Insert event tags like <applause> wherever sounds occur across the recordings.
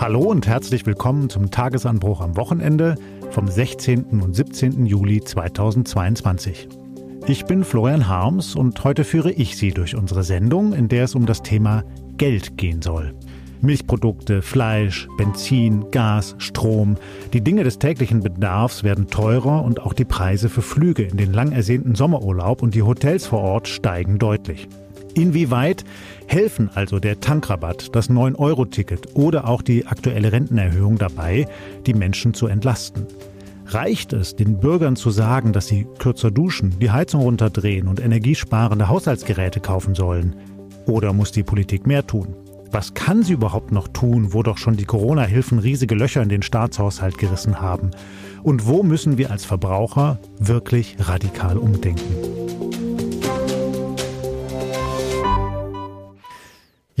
Hallo und herzlich willkommen zum Tagesanbruch am Wochenende vom 16. und 17. Juli 2022. Ich bin Florian Harms und heute führe ich Sie durch unsere Sendung, in der es um das Thema Geld gehen soll. Milchprodukte, Fleisch, Benzin, Gas, Strom. Die Dinge des täglichen Bedarfs werden teurer und auch die Preise für Flüge in den lang ersehnten Sommerurlaub und die Hotels vor Ort steigen deutlich. Inwieweit helfen also der Tankrabatt, das 9-Euro-Ticket oder auch die aktuelle Rentenerhöhung dabei, die Menschen zu entlasten? Reicht es, den Bürgern zu sagen, dass sie kürzer duschen, die Heizung runterdrehen und energiesparende Haushaltsgeräte kaufen sollen? Oder muss die Politik mehr tun? Was kann sie überhaupt noch tun, wo doch schon die Corona-Hilfen riesige Löcher in den Staatshaushalt gerissen haben? Und wo müssen wir als Verbraucher wirklich radikal umdenken?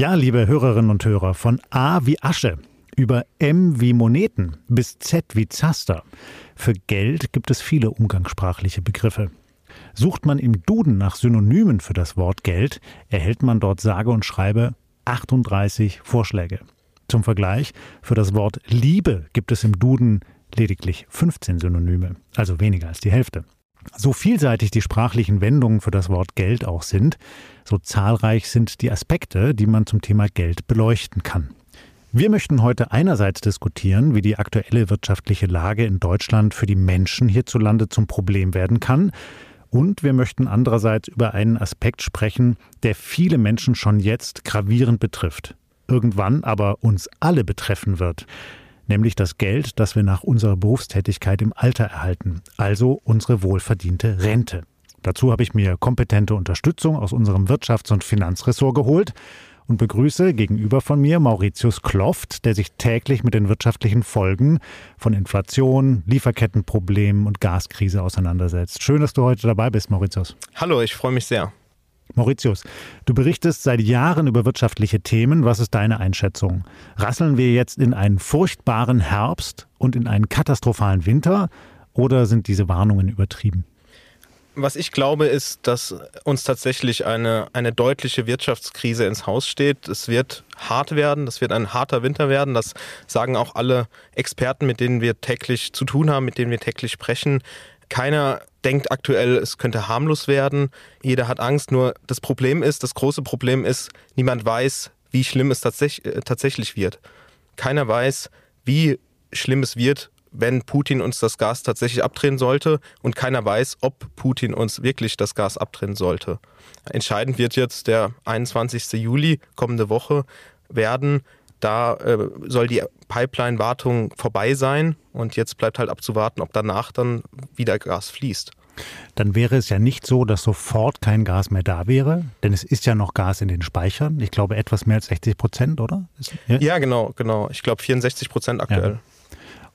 Ja, liebe Hörerinnen und Hörer, von A wie Asche über M wie Moneten bis Z wie Zaster. Für Geld gibt es viele umgangssprachliche Begriffe. Sucht man im Duden nach Synonymen für das Wort Geld, erhält man dort sage und schreibe 38 Vorschläge. Zum Vergleich, für das Wort Liebe gibt es im Duden lediglich 15 Synonyme, also weniger als die Hälfte. So vielseitig die sprachlichen Wendungen für das Wort Geld auch sind, so zahlreich sind die Aspekte, die man zum Thema Geld beleuchten kann. Wir möchten heute einerseits diskutieren, wie die aktuelle wirtschaftliche Lage in Deutschland für die Menschen hierzulande zum Problem werden kann, und wir möchten andererseits über einen Aspekt sprechen, der viele Menschen schon jetzt gravierend betrifft, irgendwann aber uns alle betreffen wird nämlich das Geld, das wir nach unserer Berufstätigkeit im Alter erhalten, also unsere wohlverdiente Rente. Dazu habe ich mir kompetente Unterstützung aus unserem Wirtschafts- und Finanzressort geholt und begrüße gegenüber von mir Mauritius Kloft, der sich täglich mit den wirtschaftlichen Folgen von Inflation, Lieferkettenproblemen und Gaskrise auseinandersetzt. Schön, dass du heute dabei bist, Mauritius. Hallo, ich freue mich sehr. Mauritius, du berichtest seit Jahren über wirtschaftliche Themen. Was ist deine Einschätzung? Rasseln wir jetzt in einen furchtbaren Herbst und in einen katastrophalen Winter oder sind diese Warnungen übertrieben? Was ich glaube, ist, dass uns tatsächlich eine, eine deutliche Wirtschaftskrise ins Haus steht. Es wird hart werden, das wird ein harter Winter werden. Das sagen auch alle Experten, mit denen wir täglich zu tun haben, mit denen wir täglich sprechen. Keiner denkt aktuell, es könnte harmlos werden. Jeder hat Angst. Nur das Problem ist, das große Problem ist, niemand weiß, wie schlimm es tatsächlich, äh, tatsächlich wird. Keiner weiß, wie schlimm es wird, wenn Putin uns das Gas tatsächlich abdrehen sollte und keiner weiß, ob Putin uns wirklich das Gas abdrehen sollte. Entscheidend wird jetzt der 21. Juli kommende Woche werden. Da äh, soll die Pipeline-Wartung vorbei sein und jetzt bleibt halt abzuwarten, ob danach dann wieder Gas fließt. Dann wäre es ja nicht so, dass sofort kein Gas mehr da wäre, denn es ist ja noch Gas in den Speichern. Ich glaube etwas mehr als 60 Prozent, oder? Ja, ja genau, genau. Ich glaube 64 Prozent aktuell. Ja.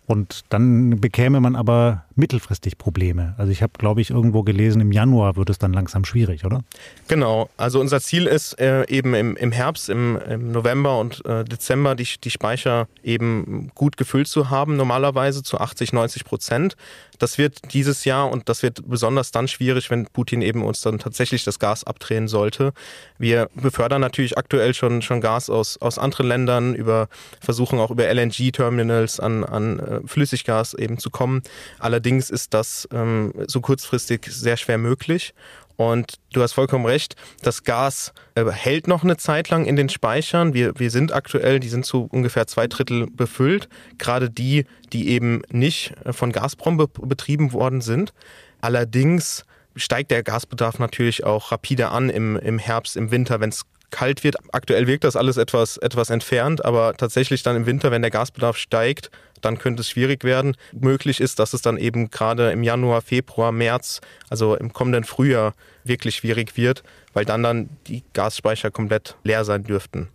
Und dann bekäme man aber mittelfristig Probleme. Also ich habe, glaube ich, irgendwo gelesen, im Januar wird es dann langsam schwierig, oder? Genau. Also unser Ziel ist äh, eben im, im Herbst, im, im November und äh, Dezember die, die Speicher eben gut gefüllt zu haben, normalerweise zu 80, 90 Prozent. Das wird dieses Jahr und das wird besonders dann schwierig, wenn Putin eben uns dann tatsächlich das Gas abdrehen sollte. Wir befördern natürlich aktuell schon, schon Gas aus, aus anderen Ländern, über, versuchen auch über LNG-Terminals an, an äh, Flüssiggas eben zu kommen. Allerdings ist das ähm, so kurzfristig sehr schwer möglich. Und du hast vollkommen recht, das Gas äh, hält noch eine Zeit lang in den Speichern. Wir, wir sind aktuell, die sind zu ungefähr zwei Drittel befüllt. Gerade die, die eben nicht äh, von Gazprom be betrieben worden sind. Allerdings steigt der Gasbedarf natürlich auch rapide an im, im Herbst, im Winter, wenn es kalt wird. Aktuell wirkt das alles etwas, etwas entfernt, aber tatsächlich dann im Winter, wenn der Gasbedarf steigt, dann könnte es schwierig werden. Möglich ist, dass es dann eben gerade im Januar, Februar, März, also im kommenden Frühjahr wirklich schwierig wird, weil dann dann die Gasspeicher komplett leer sein dürften.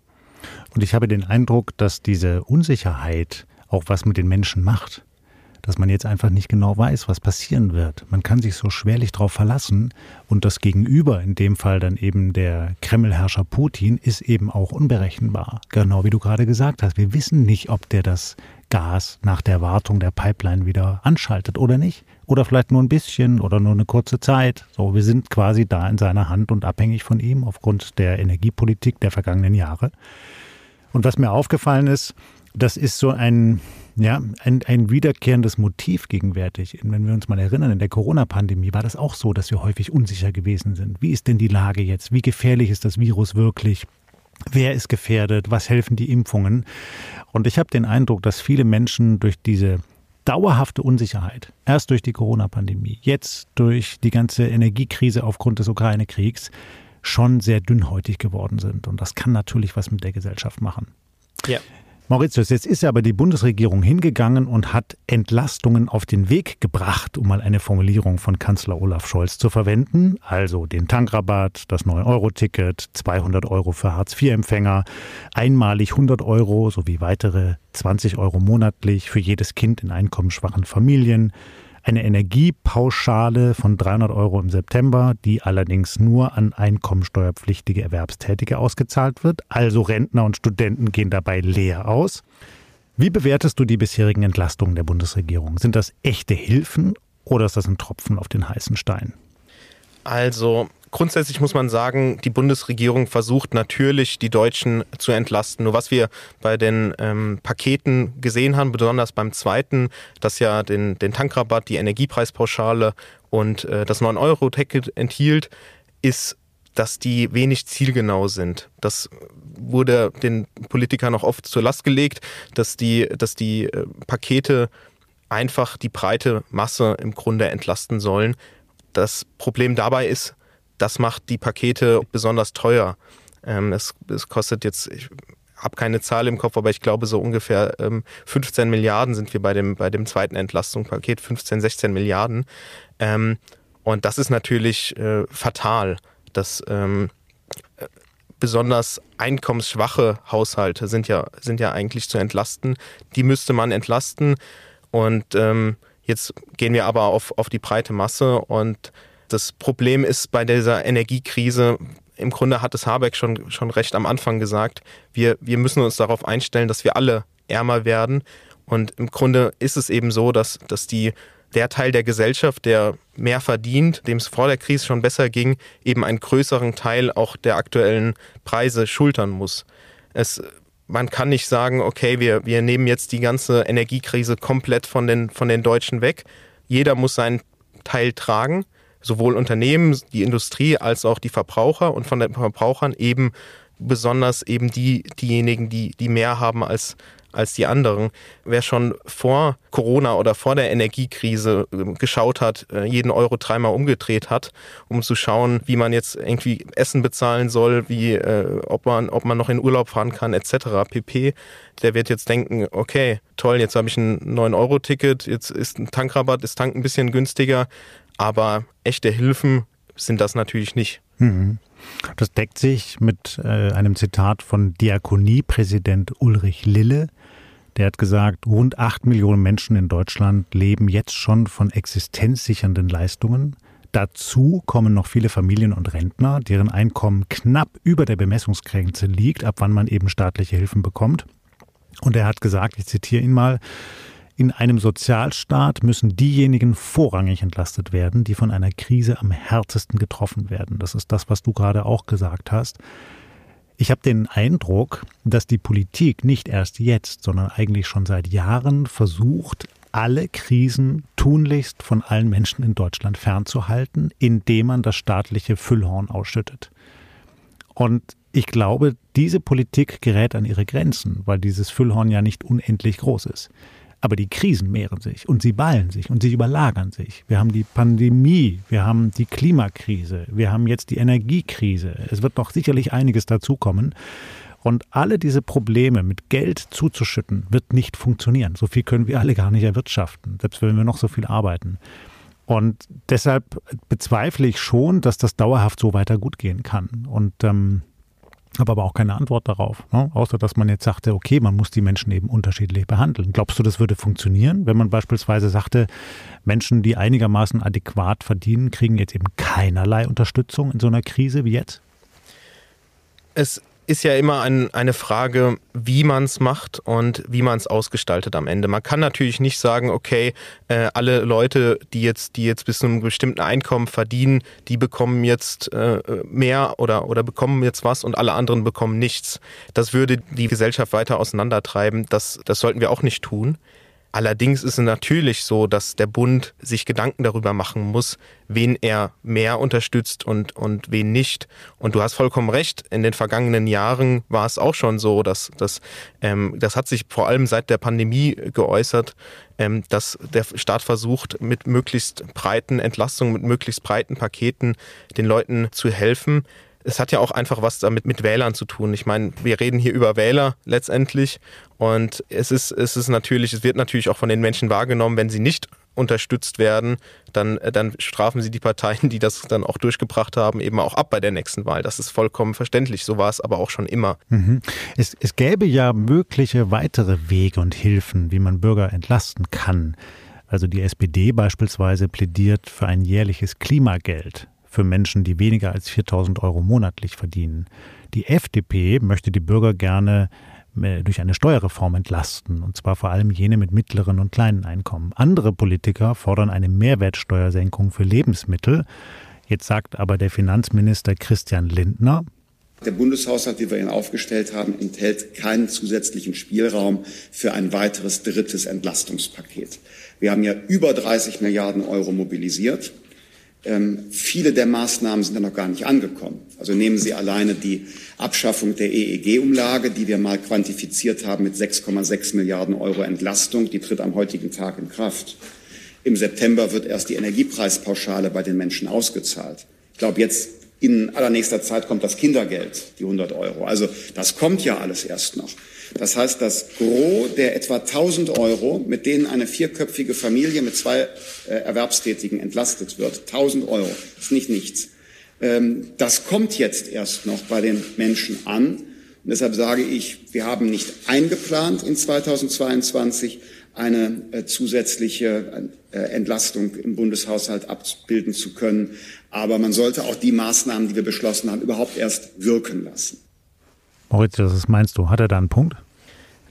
Und ich habe den Eindruck, dass diese Unsicherheit auch was mit den Menschen macht dass man jetzt einfach nicht genau weiß, was passieren wird. Man kann sich so schwerlich darauf verlassen und das Gegenüber, in dem Fall dann eben der Kremlherrscher Putin, ist eben auch unberechenbar. Genau wie du gerade gesagt hast. Wir wissen nicht, ob der das Gas nach der Wartung der Pipeline wieder anschaltet oder nicht. Oder vielleicht nur ein bisschen oder nur eine kurze Zeit. So, wir sind quasi da in seiner Hand und abhängig von ihm aufgrund der Energiepolitik der vergangenen Jahre. Und was mir aufgefallen ist, das ist so ein, ja, ein, ein wiederkehrendes Motiv gegenwärtig. Wenn wir uns mal erinnern, in der Corona-Pandemie war das auch so, dass wir häufig unsicher gewesen sind. Wie ist denn die Lage jetzt? Wie gefährlich ist das Virus wirklich? Wer ist gefährdet? Was helfen die Impfungen? Und ich habe den Eindruck, dass viele Menschen durch diese dauerhafte Unsicherheit, erst durch die Corona-Pandemie, jetzt durch die ganze Energiekrise aufgrund des Ukraine-Kriegs, schon sehr dünnhäutig geworden sind. Und das kann natürlich was mit der Gesellschaft machen. Ja. Mauritius, jetzt ist ja aber die Bundesregierung hingegangen und hat Entlastungen auf den Weg gebracht, um mal eine Formulierung von Kanzler Olaf Scholz zu verwenden. Also den Tankrabatt, das 9-Euro-Ticket, 200 Euro für Hartz-IV-Empfänger, einmalig 100 Euro sowie weitere 20 Euro monatlich für jedes Kind in einkommensschwachen Familien, eine Energiepauschale von 300 Euro im September, die allerdings nur an einkommensteuerpflichtige Erwerbstätige ausgezahlt wird. Also Rentner und Studenten gehen dabei leer aus. Wie bewertest du die bisherigen Entlastungen der Bundesregierung? Sind das echte Hilfen oder ist das ein Tropfen auf den heißen Stein? Also Grundsätzlich muss man sagen, die Bundesregierung versucht natürlich, die Deutschen zu entlasten. Nur was wir bei den ähm, Paketen gesehen haben, besonders beim zweiten, das ja den, den Tankrabatt, die Energiepreispauschale und äh, das 9-Euro-Ticket enthielt, ist dass die wenig zielgenau sind. Das wurde den Politikern auch oft zur Last gelegt, dass die, dass die äh, Pakete einfach die breite Masse im Grunde entlasten sollen. Das Problem dabei ist, das macht die Pakete besonders teuer. Ähm, es, kostet jetzt, ich habe keine Zahl im Kopf, aber ich glaube so ungefähr ähm, 15 Milliarden sind wir bei dem, bei dem zweiten Entlastungspaket, 15, 16 Milliarden. Ähm, und das ist natürlich äh, fatal, dass ähm, besonders einkommensschwache Haushalte sind ja, sind ja eigentlich zu entlasten. Die müsste man entlasten. Und ähm, jetzt gehen wir aber auf, auf die breite Masse und das Problem ist bei dieser Energiekrise, im Grunde hat es Habeck schon, schon recht am Anfang gesagt, wir, wir müssen uns darauf einstellen, dass wir alle ärmer werden. Und im Grunde ist es eben so, dass, dass die, der Teil der Gesellschaft, der mehr verdient, dem es vor der Krise schon besser ging, eben einen größeren Teil auch der aktuellen Preise schultern muss. Es, man kann nicht sagen, okay, wir, wir nehmen jetzt die ganze Energiekrise komplett von den, von den Deutschen weg. Jeder muss seinen Teil tragen sowohl Unternehmen, die Industrie als auch die Verbraucher und von den Verbrauchern eben besonders eben die, diejenigen, die, die mehr haben als, als die anderen. Wer schon vor Corona oder vor der Energiekrise äh, geschaut hat, äh, jeden Euro dreimal umgedreht hat, um zu schauen, wie man jetzt irgendwie Essen bezahlen soll, wie äh, ob man ob man noch in Urlaub fahren kann etc. pp. Der wird jetzt denken, okay, toll, jetzt habe ich ein 9 Euro Ticket, jetzt ist ein Tankrabatt, ist Tank ein bisschen günstiger, aber echte Hilfen sind das natürlich nicht. Mhm. Das deckt sich mit äh, einem Zitat von Diakoniepräsident Ulrich Lille. Der hat gesagt, rund acht Millionen Menschen in Deutschland leben jetzt schon von existenzsichernden Leistungen. Dazu kommen noch viele Familien und Rentner, deren Einkommen knapp über der Bemessungsgrenze liegt, ab wann man eben staatliche Hilfen bekommt. Und er hat gesagt, ich zitiere ihn mal, in einem Sozialstaat müssen diejenigen vorrangig entlastet werden, die von einer Krise am härtesten getroffen werden. Das ist das, was du gerade auch gesagt hast. Ich habe den Eindruck, dass die Politik nicht erst jetzt, sondern eigentlich schon seit Jahren versucht, alle Krisen tunlichst von allen Menschen in Deutschland fernzuhalten, indem man das staatliche Füllhorn ausschüttet. Und ich glaube, diese Politik gerät an ihre Grenzen, weil dieses Füllhorn ja nicht unendlich groß ist. Aber die Krisen mehren sich und sie ballen sich und sie überlagern sich. Wir haben die Pandemie, wir haben die Klimakrise, wir haben jetzt die Energiekrise. Es wird noch sicherlich einiges dazukommen. Und alle diese Probleme mit Geld zuzuschütten, wird nicht funktionieren. So viel können wir alle gar nicht erwirtschaften, selbst wenn wir noch so viel arbeiten. Und deshalb bezweifle ich schon, dass das dauerhaft so weiter gut gehen kann. Und ähm, habe aber auch keine Antwort darauf, ne? außer dass man jetzt sagte, okay, man muss die Menschen eben unterschiedlich behandeln. Glaubst du, das würde funktionieren, wenn man beispielsweise sagte, Menschen, die einigermaßen adäquat verdienen, kriegen jetzt eben keinerlei Unterstützung in so einer Krise wie jetzt? Es ist ja immer ein, eine Frage, wie man es macht und wie man es ausgestaltet am Ende. Man kann natürlich nicht sagen, okay, äh, alle Leute, die jetzt, die jetzt bis zu einem bestimmten Einkommen verdienen, die bekommen jetzt äh, mehr oder, oder bekommen jetzt was und alle anderen bekommen nichts. Das würde die Gesellschaft weiter auseinandertreiben. Das, das sollten wir auch nicht tun. Allerdings ist es natürlich so, dass der Bund sich Gedanken darüber machen muss, wen er mehr unterstützt und, und wen nicht. Und du hast vollkommen recht, in den vergangenen Jahren war es auch schon so, dass, dass ähm, das hat sich vor allem seit der Pandemie geäußert, ähm, dass der Staat versucht, mit möglichst breiten Entlastungen, mit möglichst breiten Paketen den Leuten zu helfen es hat ja auch einfach was damit mit Wählern zu tun. Ich meine, wir reden hier über Wähler letztendlich und es ist, es ist natürlich, es wird natürlich auch von den Menschen wahrgenommen, wenn sie nicht unterstützt werden, dann, dann strafen sie die Parteien, die das dann auch durchgebracht haben, eben auch ab bei der nächsten Wahl. Das ist vollkommen verständlich. So war es aber auch schon immer. Mhm. Es, es gäbe ja mögliche weitere Wege und Hilfen, wie man Bürger entlasten kann. Also die SPD beispielsweise plädiert für ein jährliches Klimageld für Menschen, die weniger als 4000 Euro monatlich verdienen. Die FDP möchte die Bürger gerne äh, durch eine Steuerreform entlasten, und zwar vor allem jene mit mittleren und kleinen Einkommen. Andere Politiker fordern eine Mehrwertsteuersenkung für Lebensmittel. Jetzt sagt aber der Finanzminister Christian Lindner, der Bundeshaushalt, wie wir ihn aufgestellt haben, enthält keinen zusätzlichen Spielraum für ein weiteres drittes Entlastungspaket. Wir haben ja über 30 Milliarden Euro mobilisiert. Ähm, viele der Maßnahmen sind ja noch gar nicht angekommen. Also nehmen Sie alleine die Abschaffung der EEG-Umlage, die wir mal quantifiziert haben mit 6,6 Milliarden Euro Entlastung. Die tritt am heutigen Tag in Kraft. Im September wird erst die Energiepreispauschale bei den Menschen ausgezahlt. Ich glaube, jetzt in allernächster Zeit kommt das Kindergeld, die 100 Euro. Also das kommt ja alles erst noch. Das heißt, das Gros der etwa 1000 Euro, mit denen eine vierköpfige Familie mit zwei äh, Erwerbstätigen entlastet wird, 1000 Euro, ist nicht nichts. Ähm, das kommt jetzt erst noch bei den Menschen an. Und deshalb sage ich, wir haben nicht eingeplant in 2022 eine äh, zusätzliche äh, Entlastung im Bundeshaushalt abbilden zu können. Aber man sollte auch die Maßnahmen, die wir beschlossen haben, überhaupt erst wirken lassen. Moritz, was meinst du? Hat er da einen Punkt?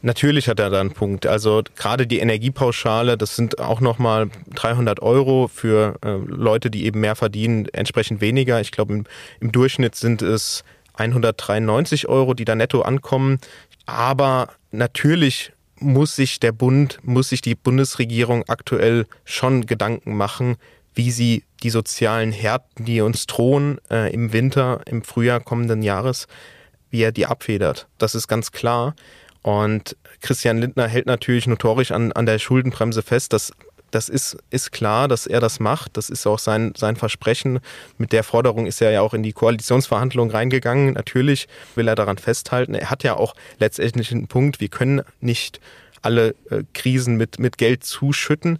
Natürlich hat er da einen Punkt. Also gerade die Energiepauschale, das sind auch nochmal 300 Euro für äh, Leute, die eben mehr verdienen, entsprechend weniger. Ich glaube, im, im Durchschnitt sind es 193 Euro, die da netto ankommen. Aber natürlich muss sich der Bund, muss sich die Bundesregierung aktuell schon Gedanken machen, wie sie die sozialen Härten, die uns drohen äh, im Winter, im Frühjahr kommenden Jahres, wie er die abfedert. Das ist ganz klar. Und Christian Lindner hält natürlich notorisch an, an der Schuldenbremse fest. Das, das ist, ist klar, dass er das macht. Das ist auch sein, sein Versprechen. Mit der Forderung ist er ja auch in die Koalitionsverhandlungen reingegangen. Natürlich will er daran festhalten. Er hat ja auch letztendlich einen Punkt. Wir können nicht alle äh, Krisen mit, mit Geld zuschütten.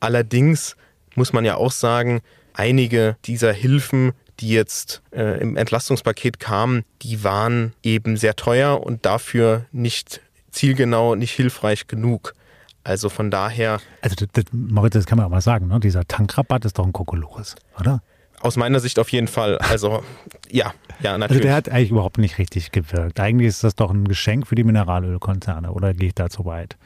Allerdings muss man ja auch sagen, einige dieser Hilfen, die jetzt äh, im Entlastungspaket kamen, die waren eben sehr teuer und dafür nicht zielgenau, nicht hilfreich genug. Also von daher. Also das, das, Moritz, das kann man auch mal sagen, ne? dieser Tankrabatt ist doch ein Kokolores, oder? Aus meiner Sicht auf jeden Fall. Also <laughs> ja, ja, natürlich. Also der hat eigentlich überhaupt nicht richtig gewirkt. Eigentlich ist das doch ein Geschenk für die Mineralölkonzerne, oder gehe ich da zu weit?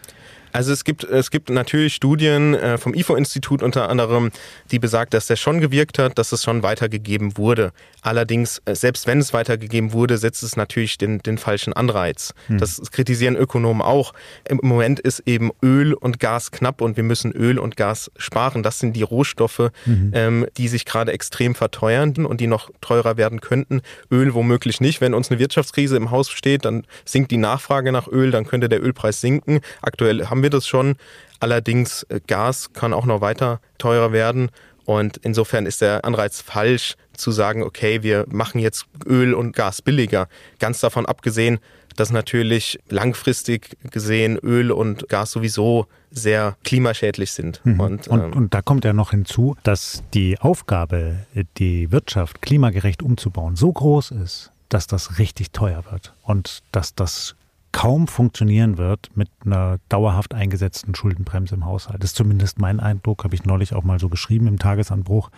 Also es gibt, es gibt natürlich Studien äh, vom IFO-Institut unter anderem, die besagt, dass der schon gewirkt hat, dass es schon weitergegeben wurde. Allerdings, äh, selbst wenn es weitergegeben wurde, setzt es natürlich den, den falschen Anreiz. Hm. Das kritisieren Ökonomen auch. Im Moment ist eben Öl und Gas knapp und wir müssen Öl und Gas sparen. Das sind die Rohstoffe, mhm. ähm, die sich gerade extrem verteuern und die noch teurer werden könnten. Öl womöglich nicht. Wenn uns eine Wirtschaftskrise im Haus steht, dann sinkt die Nachfrage nach Öl, dann könnte der Ölpreis sinken. Aktuell haben wir das schon. Allerdings äh, Gas kann auch noch weiter teurer werden. Und insofern ist der Anreiz falsch zu sagen, okay, wir machen jetzt Öl und Gas billiger. Ganz davon abgesehen, dass natürlich langfristig gesehen Öl und Gas sowieso sehr klimaschädlich sind. Mhm. Und, und, ähm, und, da kommt ja noch hinzu, dass die Aufgabe, die Wirtschaft klimagerecht umzubauen, so groß ist, dass das richtig teuer wird und dass das kaum funktionieren wird mit einer dauerhaft eingesetzten Schuldenbremse im Haushalt. Das ist zumindest mein Eindruck, habe ich neulich auch mal so geschrieben im Tagesanbruch.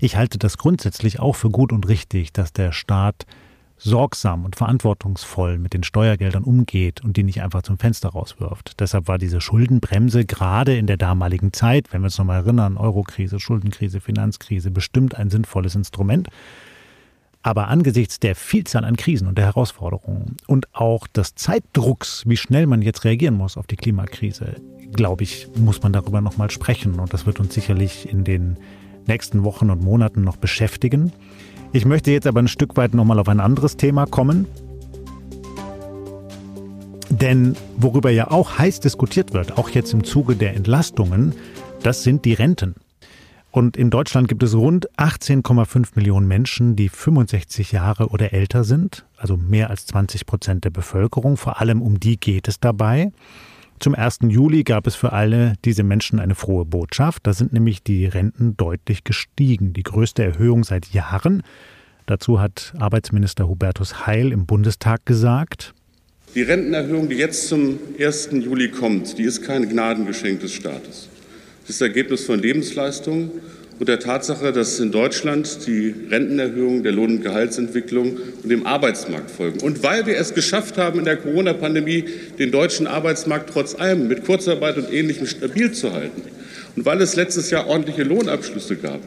Ich halte das grundsätzlich auch für gut und richtig, dass der Staat sorgsam und verantwortungsvoll mit den Steuergeldern umgeht und die nicht einfach zum Fenster rauswirft. Deshalb war diese Schuldenbremse gerade in der damaligen Zeit, wenn wir uns nochmal erinnern, Eurokrise, Schuldenkrise, Finanzkrise, bestimmt ein sinnvolles Instrument. Aber angesichts der Vielzahl an Krisen und der Herausforderungen und auch des Zeitdrucks, wie schnell man jetzt reagieren muss auf die Klimakrise, glaube ich, muss man darüber nochmal sprechen. Und das wird uns sicherlich in den nächsten Wochen und Monaten noch beschäftigen. Ich möchte jetzt aber ein Stück weit nochmal auf ein anderes Thema kommen. Denn worüber ja auch heiß diskutiert wird, auch jetzt im Zuge der Entlastungen, das sind die Renten. Und in Deutschland gibt es rund 18,5 Millionen Menschen, die 65 Jahre oder älter sind, also mehr als 20 Prozent der Bevölkerung. Vor allem um die geht es dabei. Zum 1. Juli gab es für alle diese Menschen eine frohe Botschaft. Da sind nämlich die Renten deutlich gestiegen. Die größte Erhöhung seit Jahren. Dazu hat Arbeitsminister Hubertus Heil im Bundestag gesagt. Die Rentenerhöhung, die jetzt zum 1. Juli kommt, die ist kein Gnadengeschenk des Staates. Das Ergebnis von Lebensleistungen und der Tatsache, dass in Deutschland die Rentenerhöhung der Lohn- und Gehaltsentwicklung und dem Arbeitsmarkt folgen. Und weil wir es geschafft haben, in der Corona-Pandemie den deutschen Arbeitsmarkt trotz allem mit Kurzarbeit und Ähnlichem stabil zu halten und weil es letztes Jahr ordentliche Lohnabschlüsse gab,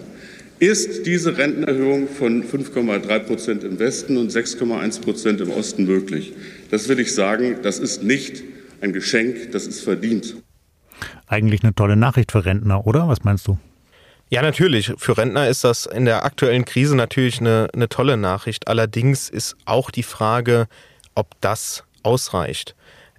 ist diese Rentenerhöhung von 5,3 Prozent im Westen und 6,1 Prozent im Osten möglich. Das will ich sagen, das ist nicht ein Geschenk, das ist verdient. Eigentlich eine tolle Nachricht für Rentner, oder? Was meinst du? Ja, natürlich. Für Rentner ist das in der aktuellen Krise natürlich eine, eine tolle Nachricht. Allerdings ist auch die Frage, ob das ausreicht.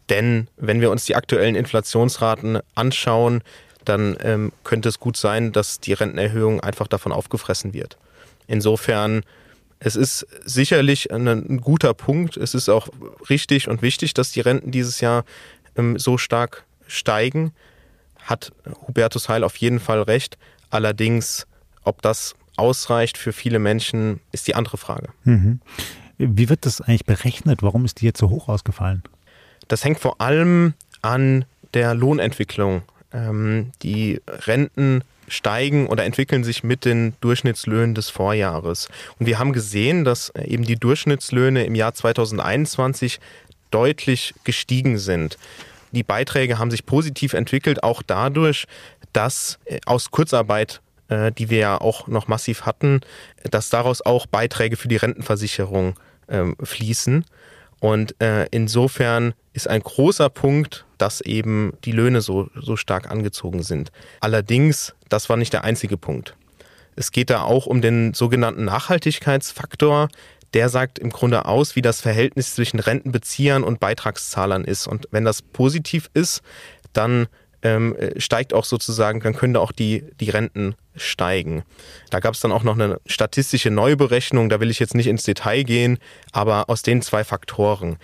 Denn wenn wir uns die aktuellen Inflationsraten anschauen, dann ähm, könnte es gut sein, dass die Rentenerhöhung einfach davon aufgefressen wird. Insofern, es ist sicherlich ein, ein guter Punkt. Es ist auch richtig und wichtig, dass die Renten dieses Jahr ähm, so stark steigen hat Hubertus Heil auf jeden Fall recht. Allerdings, ob das ausreicht für viele Menschen, ist die andere Frage. Mhm. Wie wird das eigentlich berechnet? Warum ist die jetzt so hoch ausgefallen? Das hängt vor allem an der Lohnentwicklung. Ähm, die Renten steigen oder entwickeln sich mit den Durchschnittslöhnen des Vorjahres. Und wir haben gesehen, dass eben die Durchschnittslöhne im Jahr 2021 deutlich gestiegen sind. Die Beiträge haben sich positiv entwickelt, auch dadurch, dass äh, aus Kurzarbeit äh, die wir ja auch noch massiv hatten, dass daraus auch Beiträge für die Rentenversicherung ähm, fließen. Und äh, insofern ist ein großer Punkt, dass eben die Löhne so, so stark angezogen sind. Allerdings, das war nicht der einzige Punkt. Es geht da auch um den sogenannten Nachhaltigkeitsfaktor, der sagt im Grunde aus, wie das Verhältnis zwischen Rentenbeziehern und Beitragszahlern ist. Und wenn das positiv ist, dann ähm, steigt auch sozusagen, dann können da auch die, die Renten steigen. Da gab es dann auch noch eine statistische Neuberechnung, da will ich jetzt nicht ins Detail gehen, aber aus den zwei Faktoren.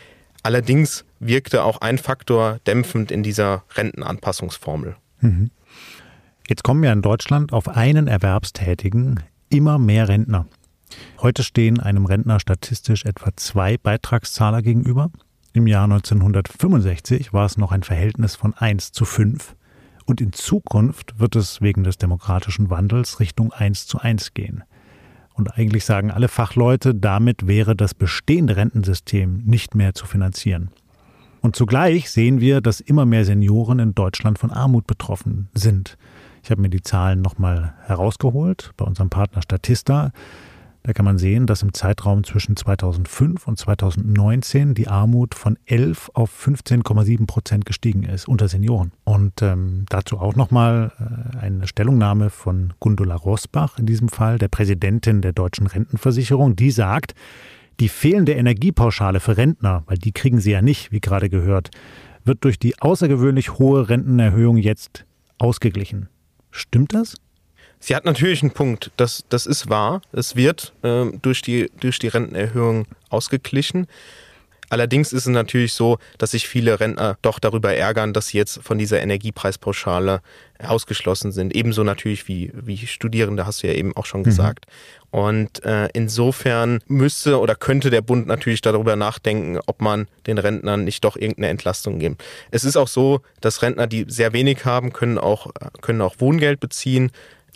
Allerdings wirkte auch ein Faktor dämpfend in dieser Rentenanpassungsformel. Mhm. Jetzt kommen ja in Deutschland auf einen Erwerbstätigen immer mehr Rentner. Heute stehen einem Rentner statistisch etwa zwei Beitragszahler gegenüber. Im Jahr 1965 war es noch ein Verhältnis von 1 zu 5 und in Zukunft wird es wegen des demokratischen Wandels Richtung 1 zu 1 gehen. Und eigentlich sagen alle Fachleute, damit wäre das bestehende Rentensystem nicht mehr zu finanzieren. Und zugleich sehen wir, dass immer mehr Senioren in Deutschland von Armut betroffen sind. Ich habe mir die Zahlen nochmal herausgeholt bei unserem Partner Statista. Da kann man sehen, dass im Zeitraum zwischen 2005 und 2019 die Armut von 11 auf 15,7 Prozent gestiegen ist unter Senioren. Und ähm, dazu auch nochmal äh, eine Stellungnahme von Gundula Rosbach, in diesem Fall der Präsidentin der Deutschen Rentenversicherung, die sagt, die fehlende Energiepauschale für Rentner, weil die kriegen sie ja nicht, wie gerade gehört, wird durch die außergewöhnlich hohe Rentenerhöhung jetzt ausgeglichen. Stimmt das? Sie hat natürlich einen Punkt, das, das ist wahr. Es wird äh, durch, die, durch die Rentenerhöhung ausgeglichen. Allerdings ist es natürlich so, dass sich viele Rentner doch darüber ärgern, dass sie jetzt von dieser Energiepreispauschale ausgeschlossen sind. Ebenso natürlich wie, wie Studierende, hast du ja eben auch schon mhm. gesagt. Und äh, insofern müsste oder könnte der Bund natürlich darüber nachdenken, ob man den Rentnern nicht doch irgendeine Entlastung gibt. Es ist auch so, dass Rentner, die sehr wenig haben, können auch, können auch Wohngeld beziehen.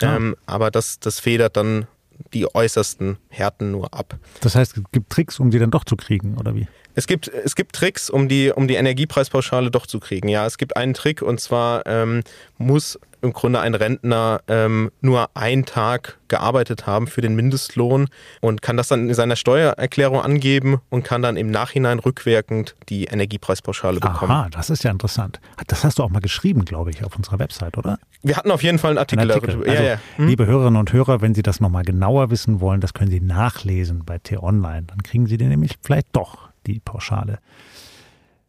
Ähm, aber das, das federt dann die äußersten Härten nur ab. Das heißt, es gibt Tricks, um die dann doch zu kriegen, oder wie? Es gibt, es gibt Tricks, um die, um die Energiepreispauschale doch zu kriegen. Ja, es gibt einen Trick und zwar ähm, muss im Grunde ein Rentner ähm, nur einen Tag gearbeitet haben für den Mindestlohn und kann das dann in seiner Steuererklärung angeben und kann dann im Nachhinein rückwirkend die Energiepreispauschale bekommen. Aha, das ist ja interessant. Das hast du auch mal geschrieben, glaube ich, auf unserer Website, oder? Wir hatten auf jeden Fall einen Artikel, Ein Artikel. darüber. Also, ja, ja. Hm? Liebe Hörerinnen und Hörer, wenn Sie das nochmal genauer wissen wollen, das können Sie nachlesen bei T-Online. Dann kriegen Sie den nämlich vielleicht doch, die Pauschale.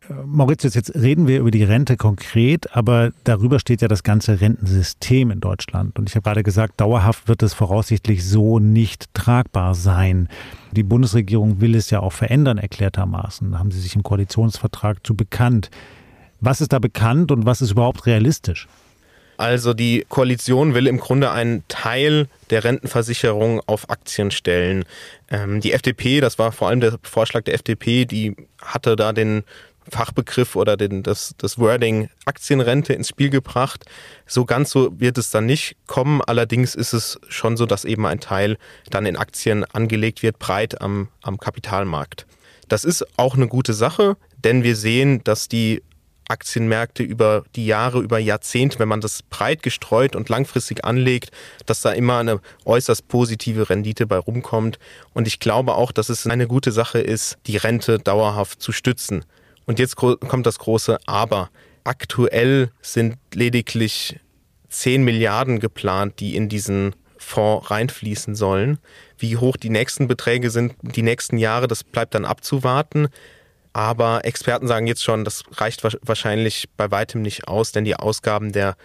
Äh, Mauritius, jetzt reden wir über die Rente konkret, aber darüber steht ja das ganze Rentensystem in Deutschland. Und ich habe gerade gesagt, dauerhaft wird es voraussichtlich so nicht tragbar sein. Die Bundesregierung will es ja auch verändern, erklärtermaßen. Da haben Sie sich im Koalitionsvertrag zu bekannt. Was ist da bekannt und was ist überhaupt realistisch? Also die Koalition will im Grunde einen Teil der Rentenversicherung auf Aktien stellen. Ähm, die FDP, das war vor allem der Vorschlag der FDP, die hatte da den Fachbegriff oder den, das, das Wording Aktienrente ins Spiel gebracht. So ganz so wird es dann nicht kommen. Allerdings ist es schon so, dass eben ein Teil dann in Aktien angelegt wird, breit am, am Kapitalmarkt. Das ist auch eine gute Sache, denn wir sehen, dass die Aktienmärkte über die Jahre, über Jahrzehnte, wenn man das breit gestreut und langfristig anlegt, dass da immer eine äußerst positive Rendite bei rumkommt. Und ich glaube auch, dass es eine gute Sache ist, die Rente dauerhaft zu stützen. Und jetzt kommt das große Aber. Aktuell sind lediglich 10 Milliarden geplant, die in diesen Fonds reinfließen sollen. Wie hoch die nächsten Beträge sind, die nächsten Jahre, das bleibt dann abzuwarten. Aber Experten sagen jetzt schon, das reicht wahrscheinlich bei weitem nicht aus, denn die Ausgaben der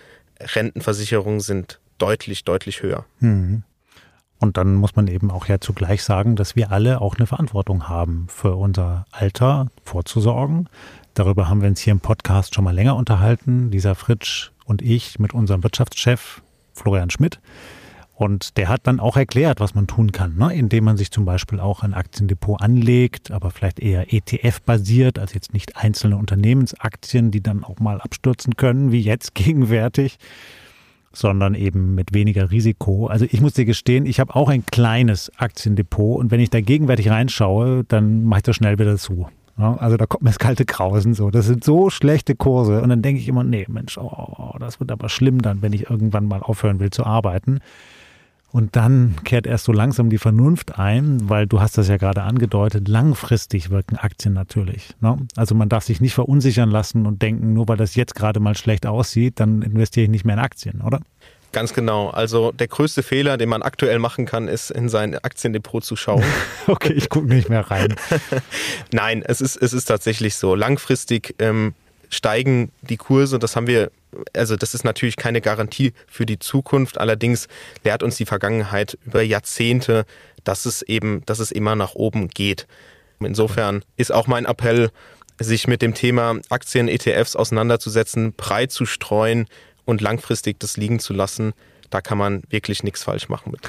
Rentenversicherung sind deutlich, deutlich höher. Mhm. Und dann muss man eben auch ja zugleich sagen, dass wir alle auch eine Verantwortung haben, für unser Alter vorzusorgen. Darüber haben wir uns hier im Podcast schon mal länger unterhalten, Lisa Fritsch und ich mit unserem Wirtschaftschef Florian Schmidt. Und der hat dann auch erklärt, was man tun kann, ne? indem man sich zum Beispiel auch ein Aktiendepot anlegt, aber vielleicht eher ETF-basiert, als jetzt nicht einzelne Unternehmensaktien, die dann auch mal abstürzen können, wie jetzt <laughs> gegenwärtig, sondern eben mit weniger Risiko. Also ich muss dir gestehen, ich habe auch ein kleines Aktiendepot und wenn ich da gegenwärtig reinschaue, dann mache ich das schnell wieder zu. Ja, also da kommt mir das kalte Grausen so. Das sind so schlechte Kurse. Und dann denke ich immer, nee, Mensch, oh, das wird aber schlimm dann, wenn ich irgendwann mal aufhören will zu arbeiten. Und dann kehrt erst so langsam die Vernunft ein, weil du hast das ja gerade angedeutet, langfristig wirken Aktien natürlich. Ne? Also man darf sich nicht verunsichern lassen und denken, nur weil das jetzt gerade mal schlecht aussieht, dann investiere ich nicht mehr in Aktien, oder? Ganz genau. Also der größte Fehler, den man aktuell machen kann, ist in sein Aktiendepot zu schauen. <laughs> okay, ich gucke nicht mehr rein. <laughs> Nein, es ist, es ist tatsächlich so. Langfristig ähm, steigen die Kurse. Das haben wir, also das ist natürlich keine Garantie für die Zukunft. Allerdings lehrt uns die Vergangenheit über Jahrzehnte, dass es eben, dass es immer nach oben geht. Insofern ist auch mein Appell, sich mit dem Thema Aktien, ETFs auseinanderzusetzen, breit zu streuen und langfristig das liegen zu lassen. Da kann man wirklich nichts falsch machen mit.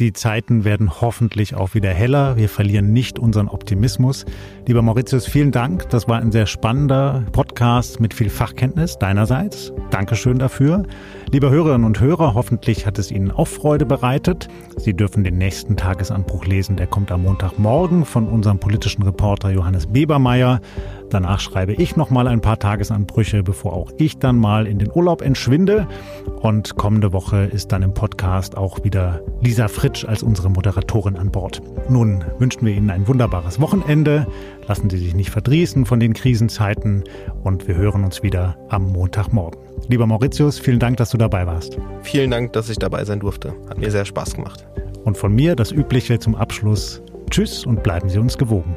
Die Zeiten werden hoffentlich auch wieder heller. Wir verlieren nicht unseren Optimismus. Lieber Mauritius, vielen Dank. Das war ein sehr spannender Podcast mit viel Fachkenntnis deinerseits. Dankeschön dafür. Liebe Hörerinnen und Hörer, hoffentlich hat es Ihnen auch Freude bereitet. Sie dürfen den nächsten Tagesanbruch lesen. Der kommt am Montagmorgen von unserem politischen Reporter Johannes Bebermeier. Danach schreibe ich noch mal ein paar Tagesanbrüche, bevor auch ich dann mal in den Urlaub entschwinde. Und kommende Woche ist dann im Podcast auch wieder Lisa Fritsch als unsere Moderatorin an Bord. Nun wünschen wir Ihnen ein wunderbares Wochenende. Lassen Sie sich nicht verdrießen von den Krisenzeiten und wir hören uns wieder am Montagmorgen. Lieber Mauritius, vielen Dank, dass du dabei warst. Vielen Dank, dass ich dabei sein durfte. Hat mir sehr Spaß gemacht. Und von mir das Übliche zum Abschluss. Tschüss und bleiben Sie uns gewogen.